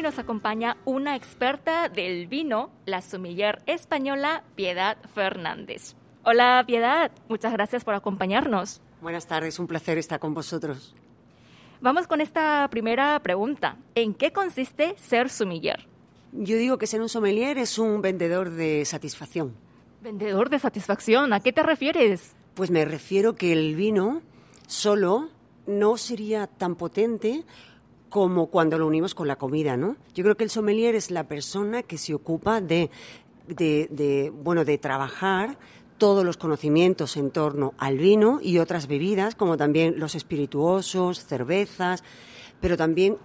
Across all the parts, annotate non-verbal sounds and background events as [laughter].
hoy nos acompaña una experta del vino, la sumiller española Piedad Fernández. Hola Piedad, muchas gracias por acompañarnos. Buenas tardes, un placer estar con vosotros. Vamos con esta primera pregunta. ¿En qué consiste ser sumiller? Yo digo que ser un sommelier es un vendedor de satisfacción. ¿Vendedor de satisfacción? ¿A qué te refieres? Pues me refiero que el vino solo no sería tan potente como cuando lo unimos con la comida, ¿no? Yo creo que el sommelier es la persona que se ocupa de, bueno, de trabajar todos los conocimientos en torno al vino y otras bebidas, como también los espirituosos, cervezas, pero también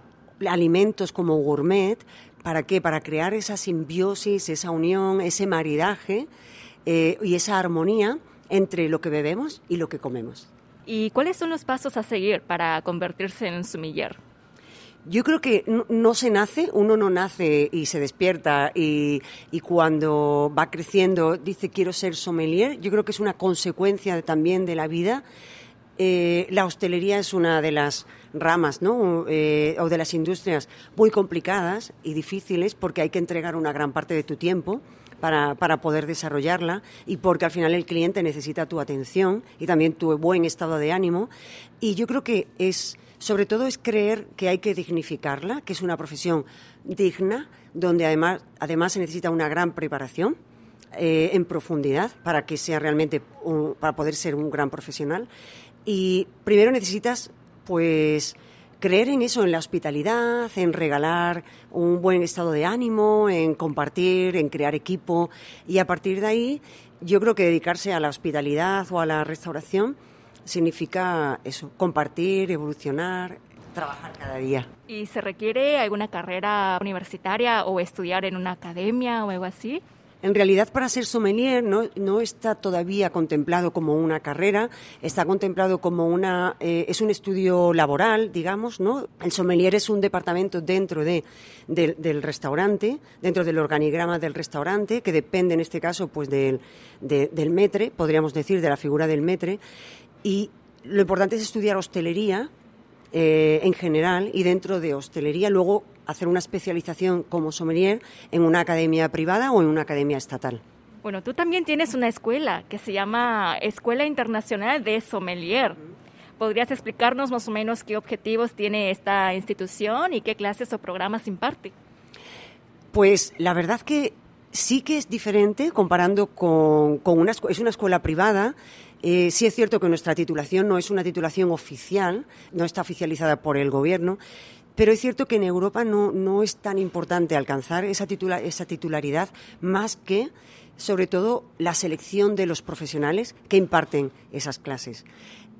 alimentos como gourmet. ¿Para qué? Para crear esa simbiosis, esa unión, ese maridaje eh, y esa armonía entre lo que bebemos y lo que comemos. ¿Y cuáles son los pasos a seguir para convertirse en un sumiller? Yo creo que no, se nace, uno no nace y se despierta y, cuando va creciendo dice quiero ser sommelier. Yo creo que es una consecuencia también de la vida. Eh, la hostelería es una de las ramas ¿no? Eh, o de las industrias muy complicadas y difíciles porque hay que entregar una gran parte de tu tiempo. Para, para, poder desarrollarla y porque al final el cliente necesita tu atención y también tu buen estado de ánimo. Y yo creo que es sobre todo es creer que hay que dignificarla, que es una profesión digna, donde además, además se necesita una gran preparación eh, en profundidad para que sea realmente, para poder ser un gran profesional. Y primero necesitas, pues, creer en eso, en la hospitalidad, en regalar un buen estado de ánimo, en compartir, en crear equipo. Y a partir de ahí, yo creo que dedicarse a la hospitalidad o a la restauración significa eso, compartir, evolucionar, trabajar cada día. ¿Y se requiere alguna carrera universitaria o estudiar en una academia o algo así? En realidad, para ser sommelier no, no está todavía contemplado como una carrera, está contemplado como una eh, es un estudio laboral, digamos, ¿no? El sommelier es un departamento dentro de, del restaurante, dentro del organigrama del restaurante, que depende en este caso pues del, del metre, podríamos decir, de la figura del metre, y lo importante es estudiar hostelería eh, en general y dentro de hostelería luego hacer una especialización como sommelier en una academia privada o en una academia estatal. Bueno, tú también tienes una escuela que se llama Escuela Internacional de Sommelier. ¿Podrías explicarnos más o menos qué objetivos tiene esta institución y qué clases o programas imparte? Pues la verdad que sí que es diferente comparando con, con una es una escuela privada eh, sí es cierto que nuestra titulación no es una titulación oficial, no está oficializada por el gobierno, pero es cierto que en Europa no, no es tan importante alcanzar esa, titularidad más que, sobre todo, la selección de los profesionales que imparten esas clases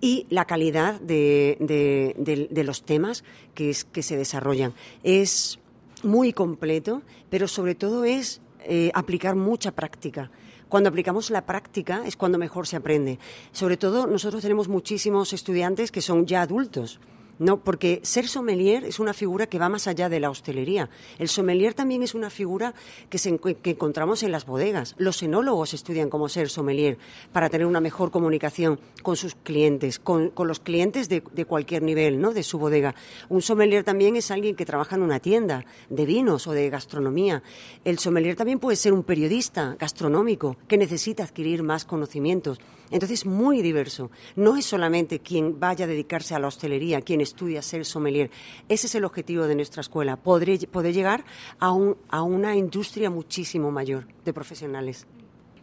y la calidad de, de, los temas que se desarrollan. Es muy completo, pero sobre todo es eh, aplicar mucha práctica. Cuando aplicamos la práctica es cuando mejor se aprende. Sobre todo nosotros tenemos muchísimos estudiantes que son ya adultos no, porque ser sommelier es una figura que va más allá de la hostelería. El sommelier también es una figura que, se, encontramos en las bodegas. Los enólogos estudian cómo ser sommelier para tener una mejor comunicación con sus clientes, con, los clientes de, cualquier nivel, ¿no? De su bodega. Un sommelier también es alguien que trabaja en una tienda de vinos o de gastronomía. El sommelier también puede ser un periodista gastronómico que necesita adquirir más conocimientos. Entonces, muy diverso. No es solamente quien vaya a dedicarse a la hostelería, quien estudia ser sommelier. Ese es el objetivo de nuestra escuela, poder, poder llegar a, un, a una industria muchísimo mayor de profesionales.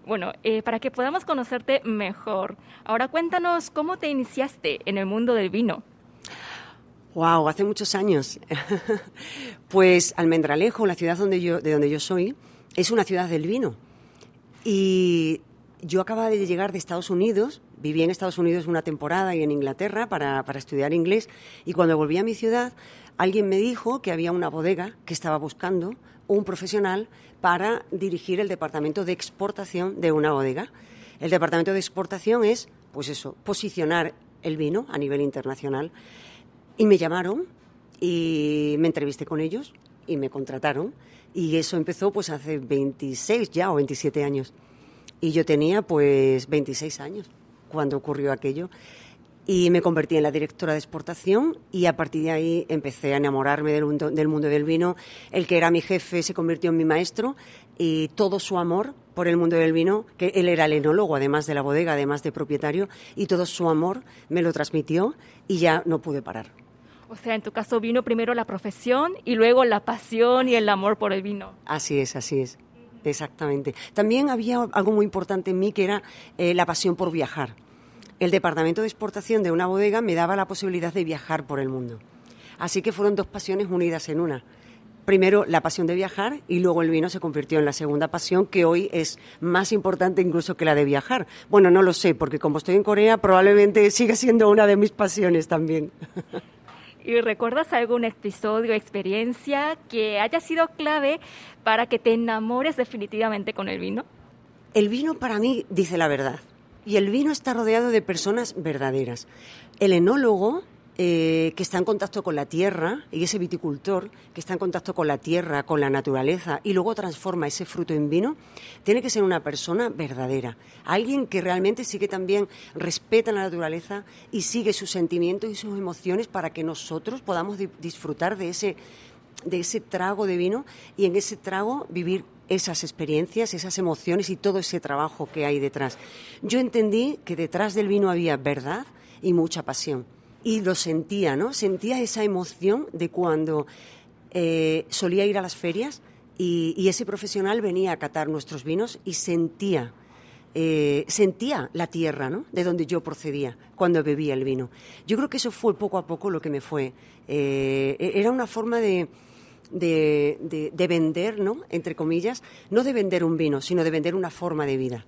Bueno, eh, para que podamos conocerte mejor, ahora cuéntanos cómo te iniciaste en el mundo del vino. Wow, hace muchos años. [laughs] pues Almendralejo, la ciudad donde yo, de donde yo soy, es una ciudad del vino. Y yo acababa de llegar de Estados Unidos, viví en Estados Unidos una temporada y en Inglaterra para, estudiar inglés y cuando volví a mi ciudad alguien me dijo que había una bodega que estaba buscando un profesional para dirigir el departamento de exportación de una bodega. El departamento de exportación es, pues eso, posicionar el vino a nivel internacional. Y me llamaron y me entrevisté con ellos y me contrataron. Y eso empezó pues hace 26 ya o 27 años. Y yo tenía pues 26 años cuando ocurrió aquello. y me convertí en la directora de exportación y a partir de ahí empecé a enamorarme del mundo, del mundo del vino. El que era mi jefe se convirtió en mi maestro y todo su amor por el mundo del vino, que él era el enólogo además de la bodega, además de propietario, y todo su amor me lo transmitió y ya no pude parar. O sea, en tu caso vino primero la profesión y luego la pasión y el amor por el vino. Así es, así es. Exactamente. También había algo muy importante en mí que era eh, la pasión por viajar el departamento de exportación de una bodega me daba la posibilidad de viajar por el mundo. Así que fueron dos pasiones unidas en una. Primero la pasión de viajar y luego el vino se convirtió en la segunda pasión que hoy es más importante incluso que la de viajar. Bueno, no lo sé, porque como estoy en Corea probablemente siga siendo una de mis pasiones también. [laughs] ¿Y recuerdas algún episodio experiencia que haya sido clave para que te enamores definitivamente con el vino? El vino para mí dice la verdad. Y el vino está rodeado de personas verdaderas. El enólogo, eh, que está en contacto con la tierra, y ese viticultor, que está en contacto con la tierra, con la naturaleza, y luego transforma ese fruto en vino, tiene que ser una persona verdadera. Alguien que realmente sí que también respeta la naturaleza y sigue sus sentimientos y sus emociones para que nosotros podamos disfrutar de ese, de ese trago de vino y en ese trago vivir esas experiencias, esas emociones y todo ese trabajo que hay detrás. Yo entendí que detrás del vino había verdad y mucha pasión. Y lo sentía, ¿no? Sentía esa emoción de cuando eh, solía ir a las ferias y, ese profesional venía a catar nuestros vinos y sentía, eh, sentía la tierra, ¿no? De donde yo procedía cuando bebía el vino. Yo creo que eso fue poco a poco lo que me fue. Eh, era una forma de, de, de, vender, ¿no? Entre comillas, no de vender un vino, sino de vender una forma de vida.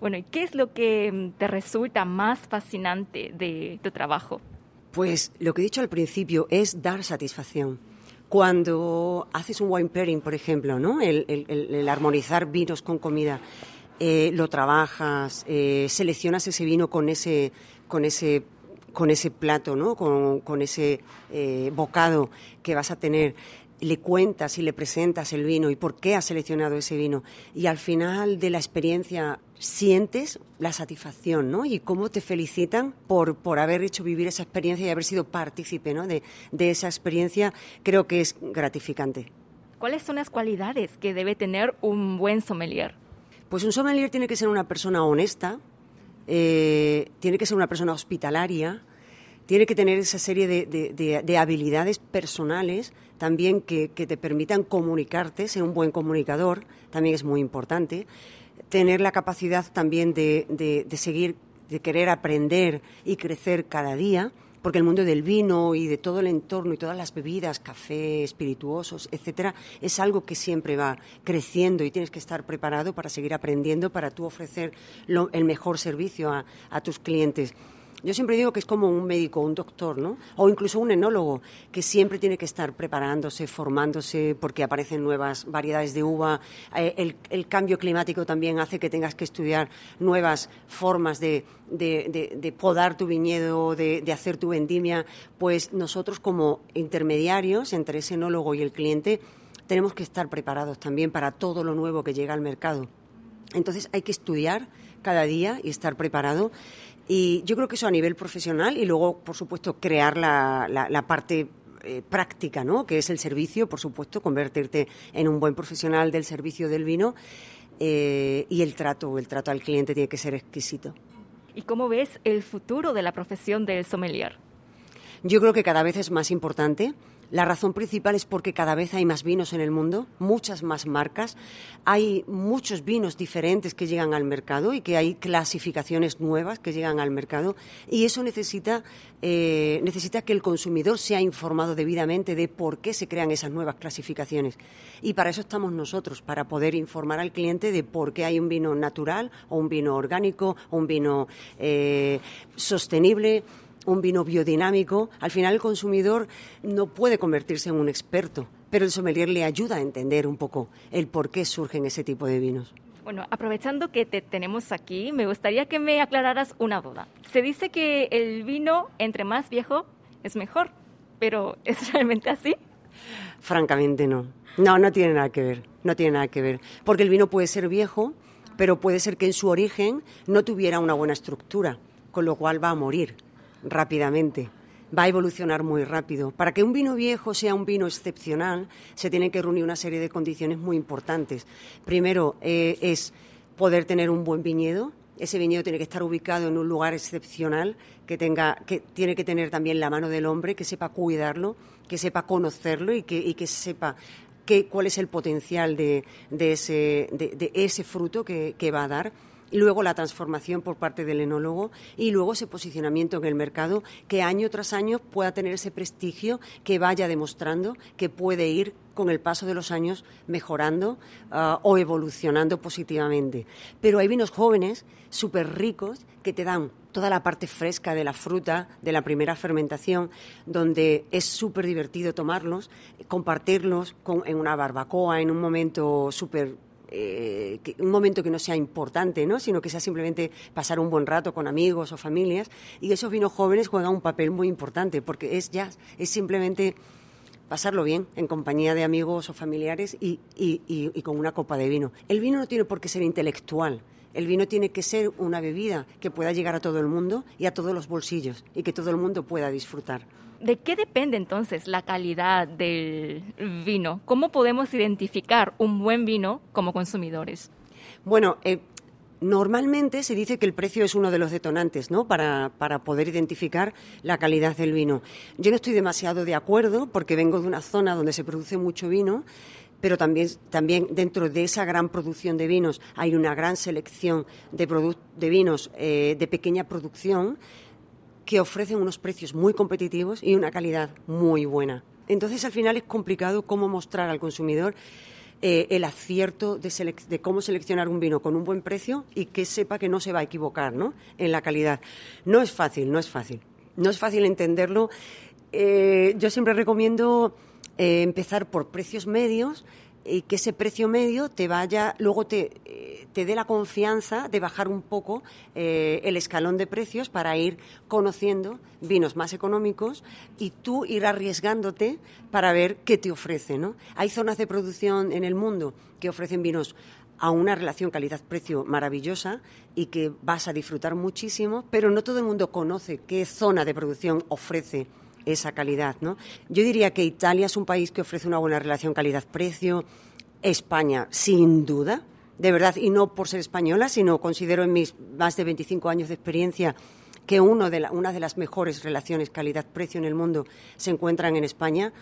Bueno, ¿y qué es lo que mm, te resulta más fascinante de tu trabajo? Pues lo que he dicho al principio es dar satisfacción. Cuando haces un wine pairing, por ejemplo, ¿no? el, armonizar vinos con comida, eh, lo trabajas, eh, seleccionas ese vino con ese, con ese con ese plato, ¿no? con, ese eh, bocado que vas a tener le cuentas y le presentas el vino y por qué has seleccionado ese vino. Y al final de la experiencia sientes la satisfacción, ¿no? Y cómo te felicitan por, por haber hecho vivir esa experiencia y haber sido partícipe, ¿no? De, de esa experiencia, creo que es gratificante. ¿Cuáles son las cualidades que debe tener un buen sommelier? Pues un sommelier tiene que ser una persona honesta, eh, tiene que ser una persona hospitalaria, tiene que tener esa serie de, habilidades personales también que, te permitan comunicarte, ser un buen comunicador, también es muy importante. Tener la capacidad también de, seguir, de querer aprender y crecer cada día, porque el mundo del vino y de todo el entorno y todas las bebidas, café, espirituosos, etcétera, es algo que siempre va creciendo y tienes que estar preparado para seguir aprendiendo, para tú ofrecer el mejor servicio a tus clientes. Yo siempre digo que es como un médico, un doctor, ¿no? O incluso un enólogo, que siempre tiene que estar preparándose, formándose, porque aparecen nuevas variedades de uva. Eh, el, cambio climático también hace que tengas que estudiar nuevas formas de, podar tu viñedo, de, hacer tu vendimia. Pues nosotros, como intermediarios entre ese enólogo y el cliente, tenemos que estar preparados también para todo lo nuevo que llega al mercado. Entonces hay que estudiar cada día y estar preparado. Y yo creo que eso a nivel profesional y luego, por supuesto, crear la, la, parte eh, práctica, ¿no? que es el servicio, por supuesto, convertirte en un buen profesional del servicio del vino eh, y el trato, el trato al cliente tiene que ser exquisito. ¿Y cómo ves el futuro de la profesión del sommelier? Yo creo que cada vez es más importante. La razón principal es porque cada vez hay más vinos en el mundo, muchas más marcas, hay muchos vinos diferentes que llegan al mercado y que hay clasificaciones nuevas que llegan al mercado. Y eso necesita, eh, necesita que el consumidor sea informado debidamente de por qué se crean esas nuevas clasificaciones. Y para eso estamos nosotros, para poder informar al cliente de por qué hay un vino natural o un vino orgánico o un vino eh, sostenible un vino biodinámico, al final el consumidor no puede convertirse en un experto, pero el sommelier le ayuda a entender un poco el por qué surgen ese tipo de vinos. Bueno, aprovechando que te tenemos aquí, me gustaría que me aclararas una duda. Se dice que el vino, entre más viejo, es mejor, pero [laughs] ¿es realmente así? Francamente no. No, no tiene nada que ver, no tiene nada que ver. Porque el vino puede ser viejo, pero puede ser que en su origen no tuviera una buena estructura, con lo cual va a morir rápidamente va a evolucionar muy rápido. Para que un vino viejo sea un vino excepcional, se tienen que reunir una serie de condiciones muy importantes. Primero eh, es poder tener un buen viñedo. Ese viñedo tiene que estar ubicado en un lugar excepcional, que tenga, que tiene que tener también la mano del hombre, que sepa cuidarlo, que sepa conocerlo y que, y que sepa cuál es el potencial de, ese, de, ese fruto que va a dar luego la transformación por parte del enólogo y luego ese posicionamiento en el mercado que año tras año pueda tener ese prestigio que vaya demostrando que puede ir con el paso de los años mejorando ah, o evolucionando positivamente. Pero hay vinos jóvenes, súper ricos, que te dan toda la parte fresca de la fruta, de la primera fermentación, donde es súper divertido tomarlos, compartirlos en una barbacoa, en un momento súper eh, un momento que no sea importante, ¿no? sino que sea simplemente pasar un buen rato con amigos o familias. Y esos vinos jóvenes juegan un papel muy importante, porque es ya, es simplemente pasarlo bien en compañía de amigos o familiares y, y, con una copa de vino. El vino no tiene por qué ser intelectual. El vino tiene que ser una bebida que pueda llegar a todo el mundo y a todos los bolsillos y que todo el mundo pueda disfrutar. ¿De qué depende entonces la calidad del vino? ¿Cómo podemos identificar un buen vino como consumidores? Bueno, eh, Normalmente se dice que el precio es uno de los detonantes ¿no? para, poder identificar la calidad del vino. Yo no estoy demasiado de acuerdo porque vengo de una zona donde se produce mucho vino, pero también, también dentro de esa gran producción de vinos hay una gran selección de, de vinos eh, de pequeña producción que ofrecen unos precios muy competitivos y una calidad muy buena. Entonces, al final es complicado cómo mostrar al consumidor eh, el acierto de, cómo seleccionar un vino con un buen precio y que sepa que no se va a equivocar ¿no? en la calidad. No es fácil, no es fácil. No es fácil entenderlo. Eh, yo siempre recomiendo eh, empezar por precios medios y que ese precio medio te vaya, luego te, eh, te dé la confianza de bajar un poco eh, el escalón de precios para ir conociendo vinos más económicos y tú ir arriesgándote para ver qué te ofrece. ¿no? Hay zonas de producción en el mundo que ofrecen vinos a una relación calidad-precio maravillosa y que vas a disfrutar muchísimo, pero no todo el mundo conoce qué zona de producción ofrece esa calidad. ¿no? Yo diría que Italia es un país que ofrece una buena relación calidad-precio. España, sin duda, de verdad, y no por ser española, sino considero en mis más de 25 años de experiencia que uno de una de las mejores relaciones calidad-precio en el mundo se encuentran en España.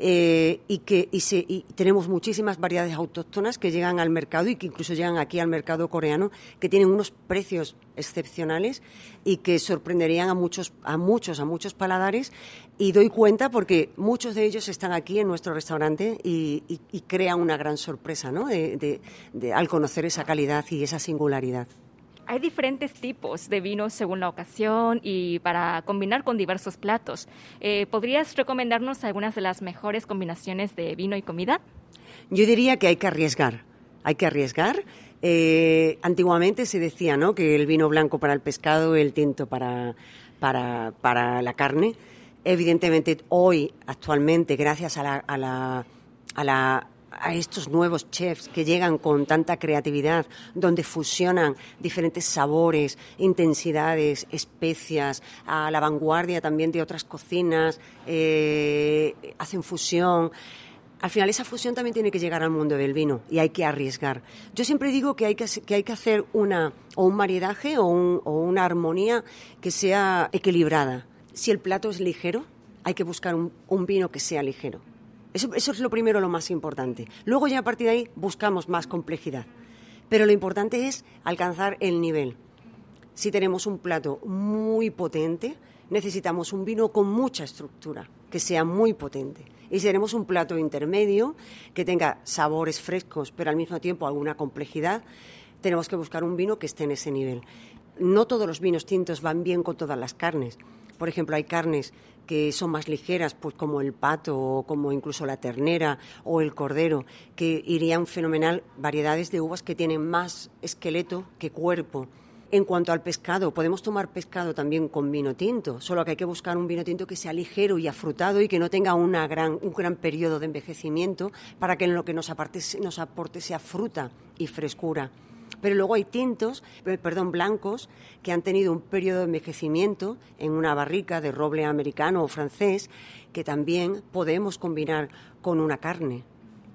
Eh, y que y, tenemos muchísimas variedades autóctonas que llegan al mercado y que incluso llegan aquí al mercado coreano que tienen unos precios excepcionales y que sorprenderían a muchos a muchos a muchos paladares y doy cuenta porque muchos de ellos están aquí en nuestro restaurante y, crean una gran sorpresa ¿no? al conocer esa calidad y esa singularidad. Hay diferentes tipos de vinos según la ocasión y para combinar con diversos platos. Eh, ¿Podrías recomendarnos algunas de las mejores combinaciones de vino y comida? Yo diría que hay que arriesgar. Hay que arriesgar. Eh, antiguamente se decía ¿no? que el vino blanco para el pescado, el tinto para, para, para la carne. Evidentemente, hoy, actualmente, gracias a la, a la, a la a estos nuevos chefs que llegan con tanta creatividad, donde fusionan diferentes sabores, intensidades, especias, a la vanguardia también de otras cocinas, eh, hacen fusión. Al final esa fusión también tiene que llegar al mundo del vino y hay que arriesgar. Yo siempre digo que hay que, hacer una, o un maridaje o una armonía que sea equilibrada. Si el plato es ligero, hay que buscar un vino que sea ligero eso, es lo primero, lo más importante. Luego ya a partir de ahí buscamos más complejidad. Pero lo importante es alcanzar el nivel. Si tenemos un plato muy potente, necesitamos un vino con mucha estructura, que sea muy potente. Y si tenemos un plato intermedio, que tenga sabores frescos, pero al mismo tiempo alguna complejidad, tenemos que buscar un vino que esté en ese nivel. No todos los vinos tintos van bien con todas las carnes. Por ejemplo, hay carnes que son más ligeras, pues como el pato o como incluso la ternera o el cordero, que irían fenomenal variedades de uvas que tienen más esqueleto que cuerpo. En cuanto al pescado, podemos tomar pescado también con vino tinto, solo que hay que buscar un vino tinto que sea ligero y afrutado y que no tenga un gran periodo de envejecimiento para que en lo que nos, nos aporte sea fruta y frescura. Pero luego hay tintos, perdón, blancos, que han tenido un periodo de envejecimiento en una barrica de roble americano o francés, que también podemos combinar con una carne,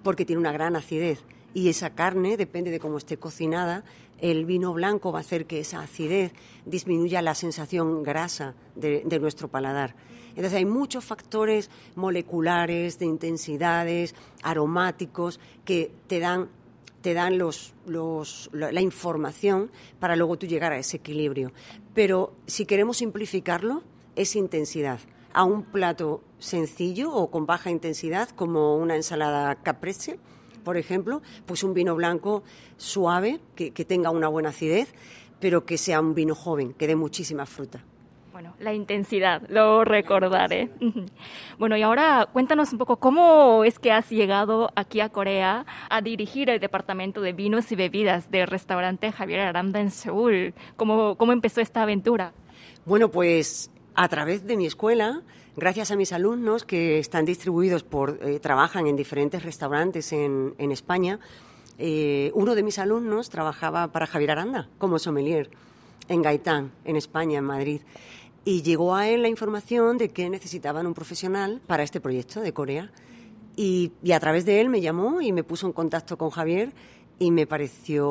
porque tiene una gran acidez. Y esa carne, depende de cómo esté cocinada, el vino blanco va a hacer que esa acidez disminuya la sensación grasa de, de nuestro paladar. Entonces hay muchos factores moleculares, de intensidades, aromáticos, que te dan te dan los, los, la información para luego tú llegar a ese equilibrio. Pero si queremos simplificarlo, es intensidad. A un plato sencillo o con baja intensidad, como una ensalada caprese, por ejemplo, pues un vino blanco suave, que, que tenga una buena acidez, pero que sea un vino joven, que dé muchísima fruta. Bueno, la intensidad, lo recordaré. [laughs] Bueno, y ahora cuéntanos un poco cómo es que has llegado aquí a Corea a dirigir el departamento de vinos y bebidas del restaurante Javier Aranda en Seúl. ¿Cómo, cómo empezó esta aventura? Bueno, pues a través de mi escuela, gracias a mis alumnos que están distribuidos por, eh, trabajan en diferentes restaurantes en, en España, eh, uno de mis alumnos trabajaba para Javier Aranda como sommelier en Gaitán, en España, en Madrid y llegó a él la información de que necesitaban un profesional para este proyecto de Corea. Y, a través de él me llamó y me puso en contacto con Javier y me pareció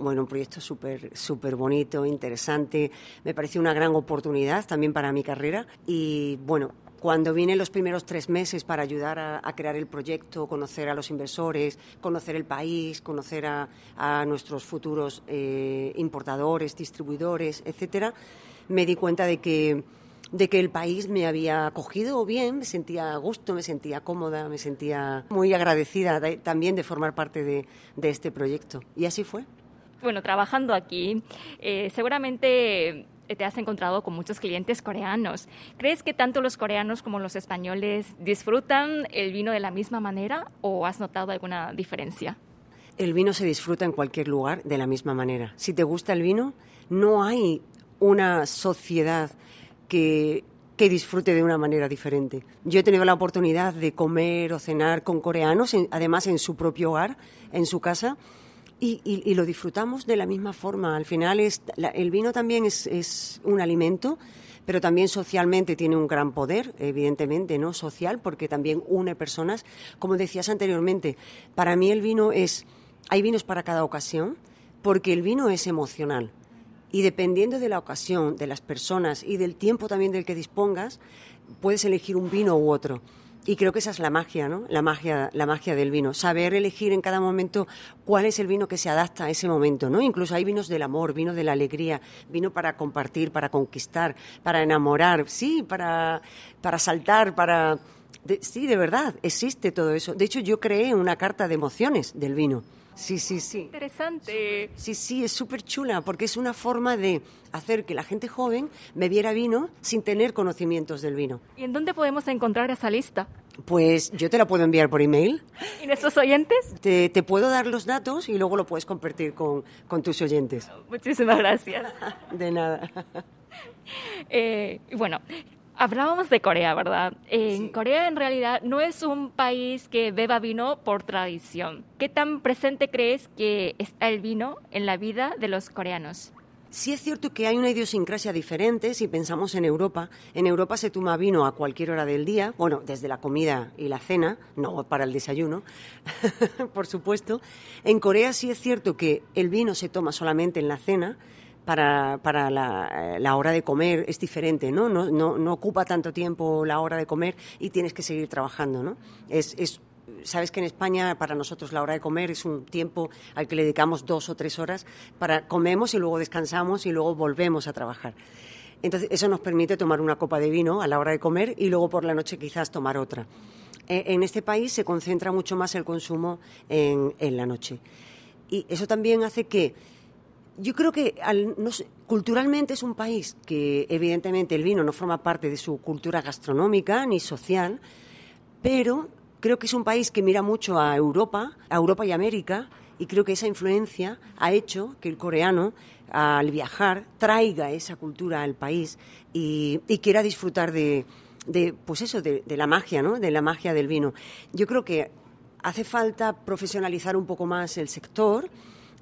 bueno un proyecto súper súper bonito, interesante, me pareció una gran oportunidad también para mi carrera y bueno, cuando vine los primeros tres meses para ayudar a, crear el proyecto, conocer a los inversores, conocer el país, conocer a, nuestros futuros eh, importadores, distribuidores, etcétera, me di cuenta de que, de que el país me había acogido bien, me sentía a gusto, me sentía cómoda, me sentía muy agradecida también de formar parte de, de, este proyecto. Y así fue. Bueno, trabajando aquí, eh, seguramente te has encontrado con muchos clientes coreanos. ¿Crees que tanto los coreanos como los españoles disfrutan el vino de la misma manera o has notado alguna diferencia? El vino se disfruta en cualquier lugar de la misma manera. Si te gusta el vino, no hay una sociedad que, que disfrute de una manera diferente. Yo he tenido la oportunidad de comer o cenar con coreanos, además en su propio hogar, en su casa, y, lo disfrutamos de la misma forma. Al final es, el vino también es, es, un alimento, pero también socialmente tiene un gran poder, evidentemente, ¿no? Social, porque también une personas. Como decías anteriormente, para mí el vino es, hay vinos para cada ocasión, porque el vino es emocional. Y dependiendo de la ocasión, de las personas y del tiempo también del que dispongas, puedes elegir un vino u otro. Y creo que esa es la magia, ¿no? La magia, la magia del vino. Saber elegir en cada momento cuál es el vino que se adapta a ese momento, ¿no? Incluso hay vinos del amor, vino de la alegría, vino para compartir, para conquistar, para enamorar, sí, para, para saltar, para... sí, de verdad, existe todo eso. De hecho, yo creé una carta de emociones del vino. Sí, sí, sí. Interesante. Sí, sí, es súper chula porque es una forma de hacer que la gente joven bebiera vino sin tener conocimientos del vino. ¿Y en dónde podemos encontrar esa lista? Pues yo te la puedo enviar por email. ¿Y nuestros oyentes? Te, te puedo dar los datos y luego lo puedes compartir con, con tus oyentes. Muchísimas gracias. [laughs] De nada. Eh, bueno, Hablábamos de Corea, ¿verdad? En Corea en realidad no es un país que beba vino por tradición. ¿Qué tan presente crees que está el vino en la vida de los coreanos? Sí es cierto que hay una idiosincrasia diferente si pensamos en Europa. En Europa se toma vino a cualquier hora del día, bueno, desde la comida y la cena, no para el desayuno, [laughs] por supuesto. En Corea sí es cierto que el vino se toma solamente en la cena, para, para la, la, hora de comer es diferente, ¿no? No, ¿no? no ocupa tanto tiempo la hora de comer y tienes que seguir trabajando, ¿no? Es, es, Sabes que en España para nosotros la hora de comer es un tiempo al que le dedicamos dos o tres horas para comemos y luego descansamos y luego volvemos a trabajar. Entonces eso nos permite tomar una copa de vino a la hora de comer y luego por la noche quizás tomar otra. E, en este país se concentra mucho más el consumo en, en la noche. Y eso también hace que yo creo que culturalmente es un país que evidentemente el vino no forma parte de su cultura gastronómica ni social, pero creo que es un país que mira mucho a Europa, a Europa y América, y creo que esa influencia ha hecho que el coreano al viajar traiga esa cultura al país y, quiera disfrutar de, pues eso, de, de, la magia, ¿no? De la magia del vino. Yo creo que hace falta profesionalizar un poco más el sector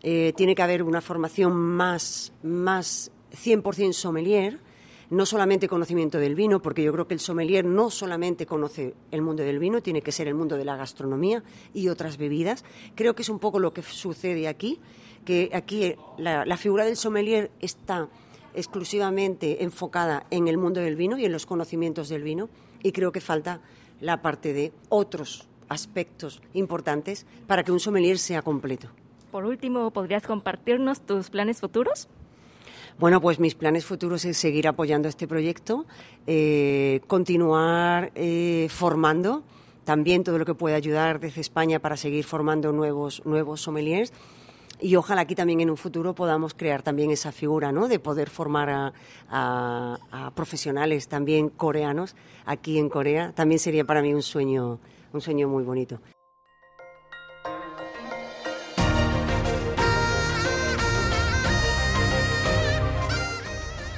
eh, tiene que haber una formación más, más 100% sommelier, no solamente conocimiento del vino, porque yo creo que el sommelier no solamente conoce el mundo del vino, tiene que ser el mundo de la gastronomía y otras bebidas. Creo que es un poco lo que sucede aquí, que aquí la, la figura del sommelier está exclusivamente enfocada en el mundo del vino y en los conocimientos del vino, y creo que falta la parte de otros aspectos importantes para que un sommelier sea completo. Por último, ¿podrías compartirnos tus planes futuros? Bueno, pues mis planes futuros es seguir apoyando este proyecto, eh, continuar eh, formando también todo lo que pueda ayudar desde España para seguir formando nuevos, nuevos sommeliers. Y ojalá aquí también en un futuro podamos crear también esa figura, ¿no? De poder formar a, a profesionales también coreanos aquí en Corea. También sería para mí un sueño, un sueño muy bonito.